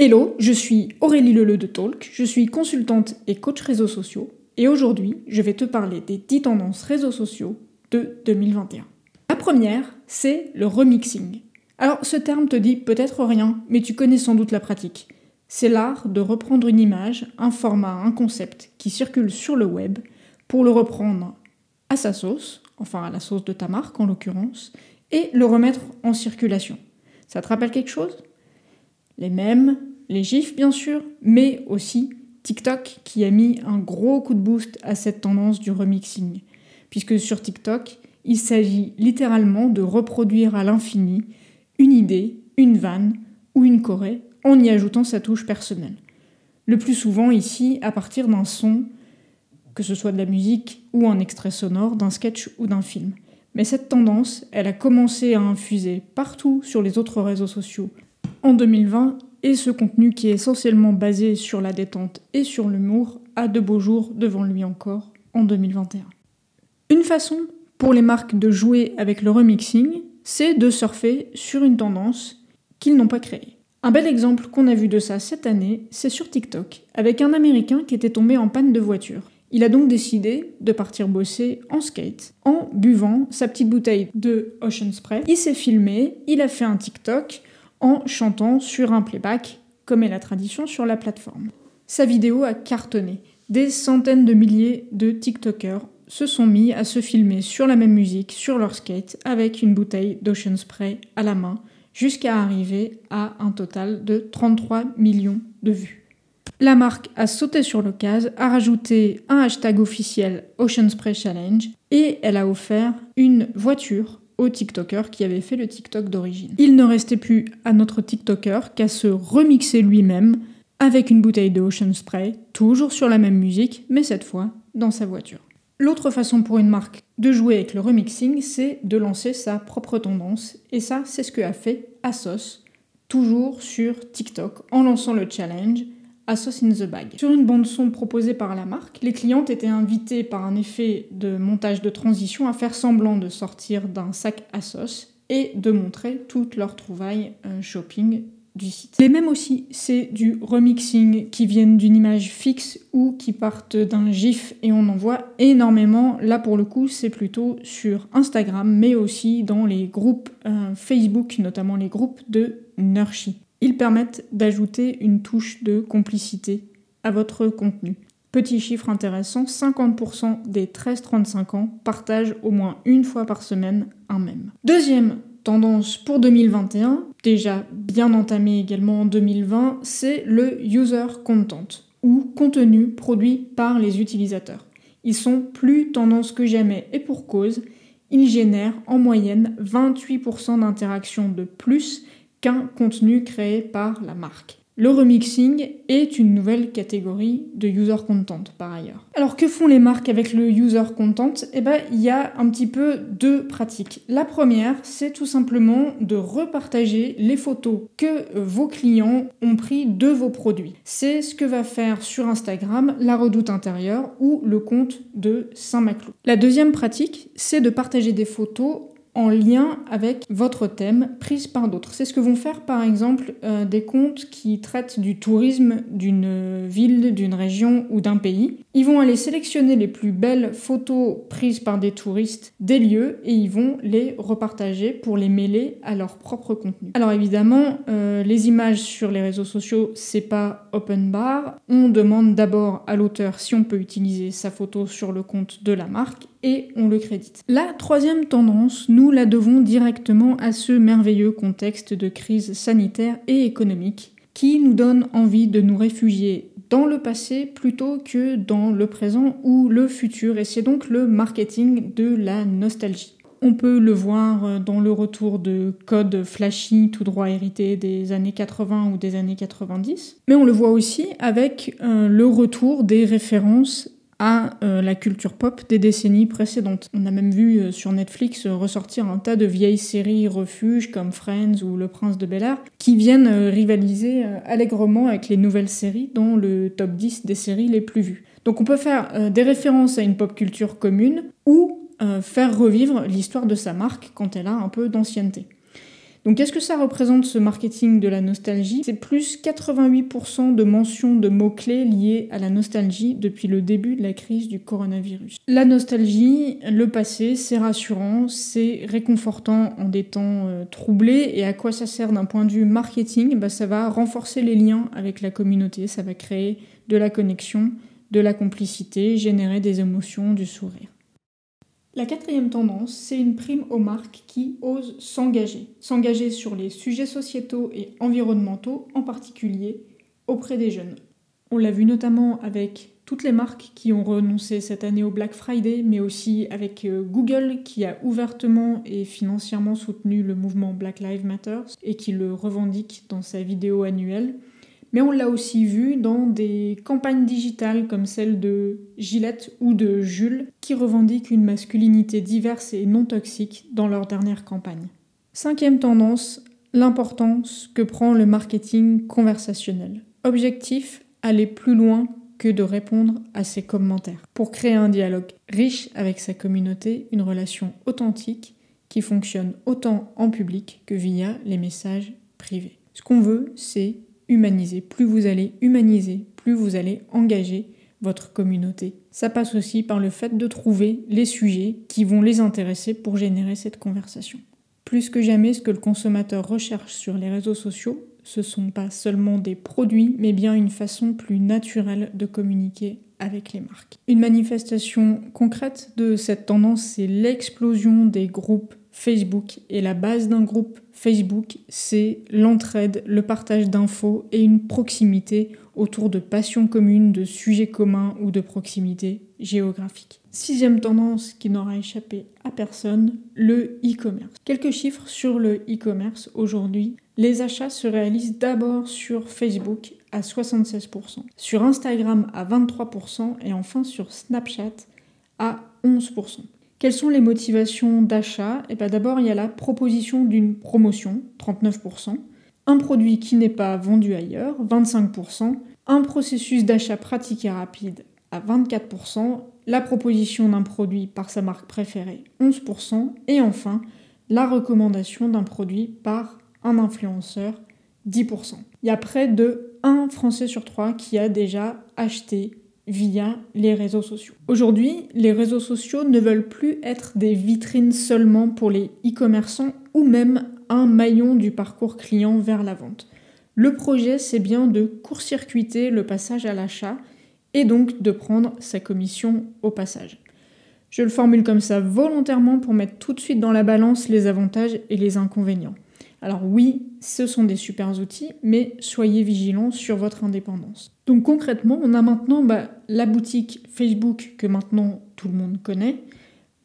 Hello, je suis Aurélie Leleu de Talk, je suis consultante et coach réseaux sociaux, et aujourd'hui, je vais te parler des 10 tendances réseaux sociaux de 2021. La première, c'est le remixing. Alors, ce terme te dit peut-être rien, mais tu connais sans doute la pratique. C'est l'art de reprendre une image, un format, un concept qui circule sur le web pour le reprendre à sa sauce, enfin à la sauce de ta marque en l'occurrence, et le remettre en circulation. Ça te rappelle quelque chose? Les mêmes, les gifs bien sûr, mais aussi TikTok qui a mis un gros coup de boost à cette tendance du remixing. Puisque sur TikTok, il s'agit littéralement de reproduire à l'infini une idée, une vanne ou une choré en y ajoutant sa touche personnelle. Le plus souvent ici à partir d'un son, que ce soit de la musique ou un extrait sonore, d'un sketch ou d'un film. Mais cette tendance, elle a commencé à infuser partout sur les autres réseaux sociaux en 2020 et ce contenu qui est essentiellement basé sur la détente et sur l'humour a de beaux jours devant lui encore en 2021. Une façon pour les marques de jouer avec le remixing, c'est de surfer sur une tendance qu'ils n'ont pas créée. Un bel exemple qu'on a vu de ça cette année, c'est sur TikTok, avec un Américain qui était tombé en panne de voiture. Il a donc décidé de partir bosser en skate en buvant sa petite bouteille de Ocean Spray. Il s'est filmé, il a fait un TikTok en chantant sur un playback, comme est la tradition sur la plateforme. Sa vidéo a cartonné. Des centaines de milliers de TikTokers se sont mis à se filmer sur la même musique, sur leur skate, avec une bouteille d'Ocean Spray à la main, jusqu'à arriver à un total de 33 millions de vues. La marque a sauté sur l'occasion, a rajouté un hashtag officiel Ocean Spray Challenge et elle a offert une voiture au TikToker qui avait fait le TikTok d'origine. Il ne restait plus à notre TikToker qu'à se remixer lui-même avec une bouteille de Ocean Spray, toujours sur la même musique, mais cette fois dans sa voiture. L'autre façon pour une marque de jouer avec le remixing, c'est de lancer sa propre tendance, et ça, c'est ce que a fait Asos, toujours sur TikTok, en lançant le challenge Asos in the Bag. Sur une bande-son proposée par la marque, les clientes étaient invitées par un effet de montage de transition à faire semblant de sortir d'un sac Asos et de montrer toutes leurs trouvailles euh, shopping du site. Les mêmes aussi, c'est du remixing qui viennent d'une image fixe ou qui partent d'un GIF et on en voit énormément. Là pour le coup, c'est plutôt sur Instagram, mais aussi dans les groupes euh, Facebook, notamment les groupes de Nurshi. Ils permettent d'ajouter une touche de complicité à votre contenu. Petit chiffre intéressant, 50% des 13-35 ans partagent au moins une fois par semaine un mème. Deuxième tendance pour 2021, déjà bien entamée également en 2020, c'est le user content, ou contenu produit par les utilisateurs. Ils sont plus tendance que jamais et pour cause, ils génèrent en moyenne 28% d'interactions de plus qu'un contenu créé par la marque. Le remixing est une nouvelle catégorie de user content par ailleurs. Alors que font les marques avec le user content? Eh ben, il y a un petit peu deux pratiques. La première, c'est tout simplement de repartager les photos que vos clients ont pris de vos produits. C'est ce que va faire sur Instagram la Redoute intérieure ou le compte de Saint-Maclou. La deuxième pratique, c'est de partager des photos en lien avec votre thème prise par d'autres. C'est ce que vont faire par exemple euh, des comptes qui traitent du tourisme d'une ville, d'une région ou d'un pays. Ils vont aller sélectionner les plus belles photos prises par des touristes des lieux et ils vont les repartager pour les mêler à leur propre contenu. Alors évidemment, euh, les images sur les réseaux sociaux, c'est pas open bar. On demande d'abord à l'auteur si on peut utiliser sa photo sur le compte de la marque et on le crédite. La troisième tendance, nous la devons directement à ce merveilleux contexte de crise sanitaire et économique qui nous donne envie de nous réfugier dans le passé plutôt que dans le présent ou le futur et c'est donc le marketing de la nostalgie. On peut le voir dans le retour de codes flashy tout droit hérités des années 80 ou des années 90, mais on le voit aussi avec euh, le retour des références à euh, la culture pop des décennies précédentes. On a même vu euh, sur Netflix euh, ressortir un tas de vieilles séries refuges comme Friends ou Le Prince de Bel Air qui viennent rivaliser allègrement avec les nouvelles séries dans le top 10 des séries les plus vues. Donc on peut faire des références à une pop culture commune ou faire revivre l'histoire de sa marque quand elle a un peu d'ancienneté. Donc qu'est-ce que ça représente ce marketing de la nostalgie? C'est plus 88% de mentions de mots-clés liés à la nostalgie depuis le début de la crise du coronavirus. La nostalgie, le passé, c'est rassurant, c'est réconfortant en des temps euh, troublés et à quoi ça sert d'un point de vue marketing? Bah, Ça va renforcer les liens avec la communauté, ça va créer de la connexion, de la complicité, générer des émotions, du sourire. La quatrième tendance, c'est une prime aux marques qui osent s'engager. S'engager sur les sujets sociétaux et environnementaux, en particulier auprès des jeunes. On l'a vu notamment avec toutes les marques qui ont renoncé cette année au Black Friday, mais aussi avec euh, Google qui a ouvertement et financièrement soutenu le mouvement Black Lives Matter et qui le revendique dans sa vidéo annuelle. Mais on l'a aussi vu dans des campagnes digitales comme celle de Gillette ou de Jules, qui revendiquent une masculinité diverse et non toxique dans leur dernière campagne. Cinquième tendance, l'importance que prend le marketing conversationnel. Objectif, aller plus loin que de répondre à ses commentaires. Pour créer un dialogue riche avec sa communauté, une relation authentique qui fonctionne autant en public que via les messages privés. Ce qu'on veut, c'est humaniser. Plus vous allez humaniser, plus vous allez engager votre communauté. Ça passe aussi par le fait de trouver les sujets qui vont les intéresser pour générer cette conversation. Plus que jamais, ce que le consommateur recherche sur les réseaux sociaux, ce sont pas seulement des produits, mais bien une façon plus naturelle de communiquer avec les marques. Une manifestation concrète de cette tendance, c'est l'explosion des groupes Facebook. Et la base d'un groupe Facebook, c'est l'entraide, le partage d'infos et une proximité autour de passions communes, de sujets communs ou de proximité géographique. Sixième tendance qui n'aura échappé à personne, le e-commerce. Quelques chiffres sur le e-commerce aujourd'hui. Les achats se réalisent d'abord sur Facebook à 76%, sur Instagram à 23% et enfin sur Snapchat à 11%. Quelles sont les motivations d'achat? Eh bien D'abord, il y a la proposition d'une promotion, 39%, un produit qui n'est pas vendu ailleurs, 25%, un processus d'achat pratique et rapide à 24%, la proposition d'un produit par sa marque préférée, 11%, et enfin, la recommandation d'un produit par un influenceur, 10%. Il y a près de 1 Français sur 3 qui a déjà acheté via les réseaux sociaux. Aujourd'hui, les réseaux sociaux ne veulent plus être des vitrines seulement pour les e-commerçants ou même un maillon du parcours client vers la vente. Le projet, c'est bien de court-circuiter le passage à l'achat et donc de prendre sa commission au passage. Je le formule comme ça volontairement pour mettre tout de suite dans la balance les avantages et les inconvénients. Alors oui, ce sont des super outils, mais soyez vigilants sur votre indépendance. Donc concrètement, on a maintenant bah, la boutique Facebook que maintenant tout le monde connaît,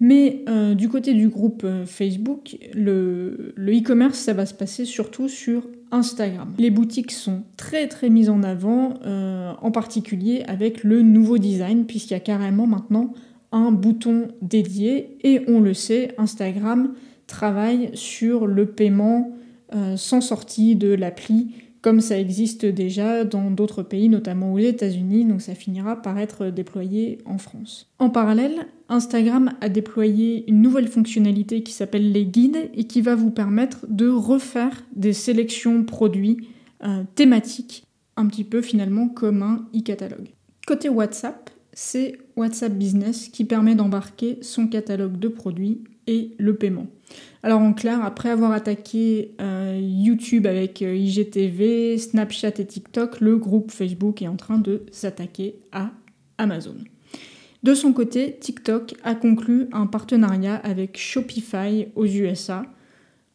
mais euh, du côté du groupe euh, Facebook, le e-commerce, ça va se passer surtout sur Instagram. Les boutiques sont très très mises en avant, euh, en particulier avec le nouveau design, puisqu'il y a carrément maintenant un bouton dédié, et on le sait, Instagram travaille sur le paiement euh, sans sortie de l'appli, comme ça existe déjà dans d'autres pays, notamment aux États-Unis, donc ça finira par être déployé en France. En parallèle, Instagram a déployé une nouvelle fonctionnalité qui s'appelle les guides et qui va vous permettre de refaire des sélections produits euh, thématiques, un petit peu finalement comme un e-catalogue. Côté WhatsApp, c'est WhatsApp Business qui permet d'embarquer son catalogue de produits et le paiement. Alors en clair, après avoir attaqué euh, YouTube avec euh, IGTV, Snapchat et TikTok, le groupe Facebook est en train de s'attaquer à Amazon. De son côté, TikTok a conclu un partenariat avec Shopify aux USA,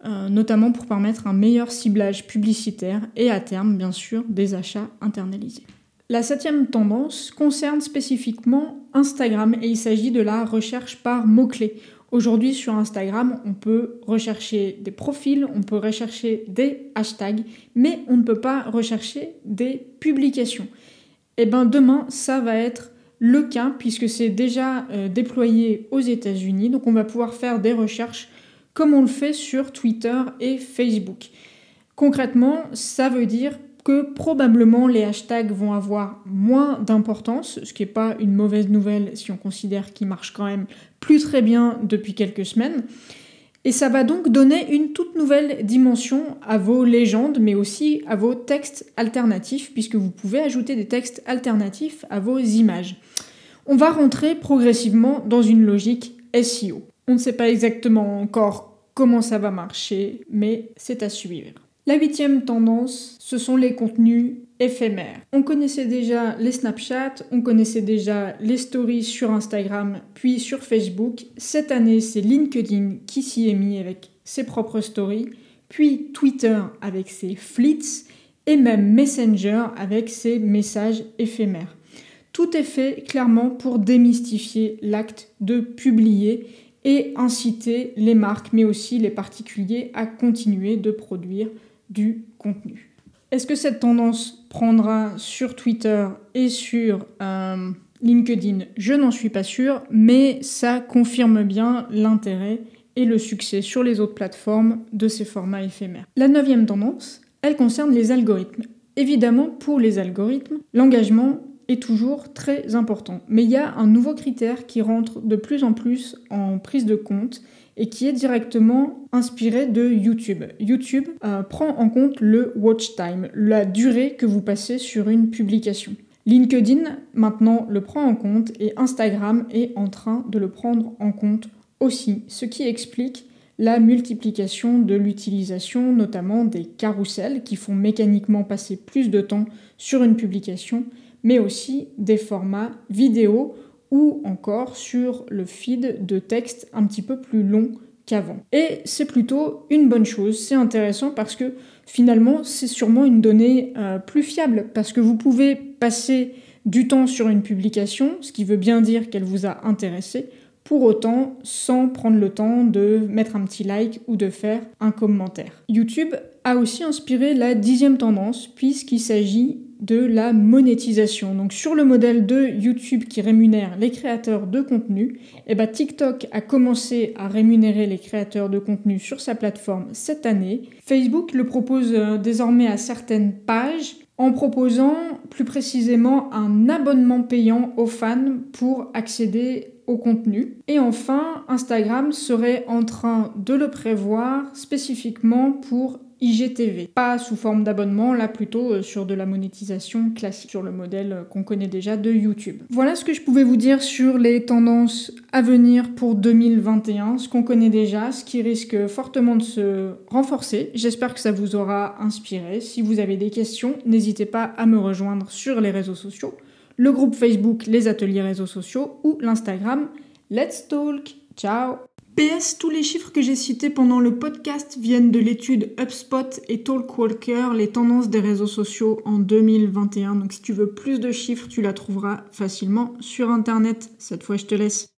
euh, notamment pour permettre un meilleur ciblage publicitaire et à terme, bien sûr, des achats internalisés. La septième tendance concerne spécifiquement Instagram et il s'agit de la recherche par mots-clés. Aujourd'hui sur Instagram, on peut rechercher des profils, on peut rechercher des hashtags, mais on ne peut pas rechercher des publications. Et eh bien demain, ça va être le cas puisque c'est déjà euh, déployé aux États-Unis. Donc on va pouvoir faire des recherches comme on le fait sur Twitter et Facebook. Concrètement, ça veut dire que probablement les hashtags vont avoir moins d'importance, ce qui n'est pas une mauvaise nouvelle si on considère qu'ils marchent quand même plus très bien depuis quelques semaines. Et ça va donc donner une toute nouvelle dimension à vos légendes, mais aussi à vos textes alternatifs, puisque vous pouvez ajouter des textes alternatifs à vos images. On va rentrer progressivement dans une logique SEO. On ne sait pas exactement encore comment ça va marcher, mais c'est à suivre. La huitième tendance, ce sont les contenus éphémères. On connaissait déjà les Snapchat, on connaissait déjà les stories sur Instagram, puis sur Facebook. Cette année, c'est LinkedIn qui s'y est mis avec ses propres stories, puis Twitter avec ses flits, et même Messenger avec ses messages éphémères. Tout est fait clairement pour démystifier l'acte de publier et inciter les marques, mais aussi les particuliers, à continuer de produire du contenu. Est-ce que cette tendance prendra sur Twitter et sur euh, LinkedIn? Je n'en suis pas sûre, mais ça confirme bien l'intérêt et le succès sur les autres plateformes de ces formats éphémères. La neuvième tendance, elle concerne les algorithmes. Évidemment, pour les algorithmes, l'engagement est toujours très important. Mais il y a un nouveau critère qui rentre de plus en plus en prise de compte et qui est directement inspiré de YouTube. YouTube euh, prend en compte le watch time, la durée que vous passez sur une publication. LinkedIn maintenant le prend en compte et Instagram est en train de le prendre en compte aussi, ce qui explique la multiplication de l'utilisation notamment des carousels qui font mécaniquement passer plus de temps sur une publication, mais aussi des formats vidéo ou encore sur le feed de texte un petit peu plus long qu'avant. Et c'est plutôt une bonne chose, c'est intéressant parce que finalement c'est sûrement une donnée euh, plus fiable parce que vous pouvez passer du temps sur une publication, ce qui veut bien dire qu'elle vous a intéressé, pour autant sans prendre le temps de mettre un petit like ou de faire un commentaire. YouTube a aussi inspiré la dixième tendance puisqu'il s'agit de la monétisation. Donc sur le modèle de YouTube qui rémunère les créateurs de contenu, eh ben, TikTok a commencé à rémunérer les créateurs de contenu sur sa plateforme cette année. Facebook le propose euh, désormais à certaines pages en proposant plus précisément un abonnement payant aux fans pour accéder contenu. Et enfin, Instagram serait en train de le prévoir spécifiquement pour IGTV. Pas sous forme d'abonnement, là plutôt euh, sur de la monétisation classique, sur le modèle euh, qu'on connaît déjà de YouTube. Voilà ce que je pouvais vous dire sur les tendances à venir pour 2021, ce qu'on connaît déjà, ce qui risque fortement de se renforcer. J'espère que ça vous aura inspiré. Si vous avez des questions, n'hésitez pas à me rejoindre sur les réseaux sociaux, le groupe Facebook Les Ateliers Réseaux Sociaux ou l'Instagram Let's Talk. Ciao PS, tous les chiffres que j'ai cités pendant le podcast viennent de l'étude HubSpot et Talkwalker, les tendances des réseaux sociaux en 2021. Donc si tu veux plus de chiffres, tu la trouveras facilement sur Internet. Cette fois, je te laisse.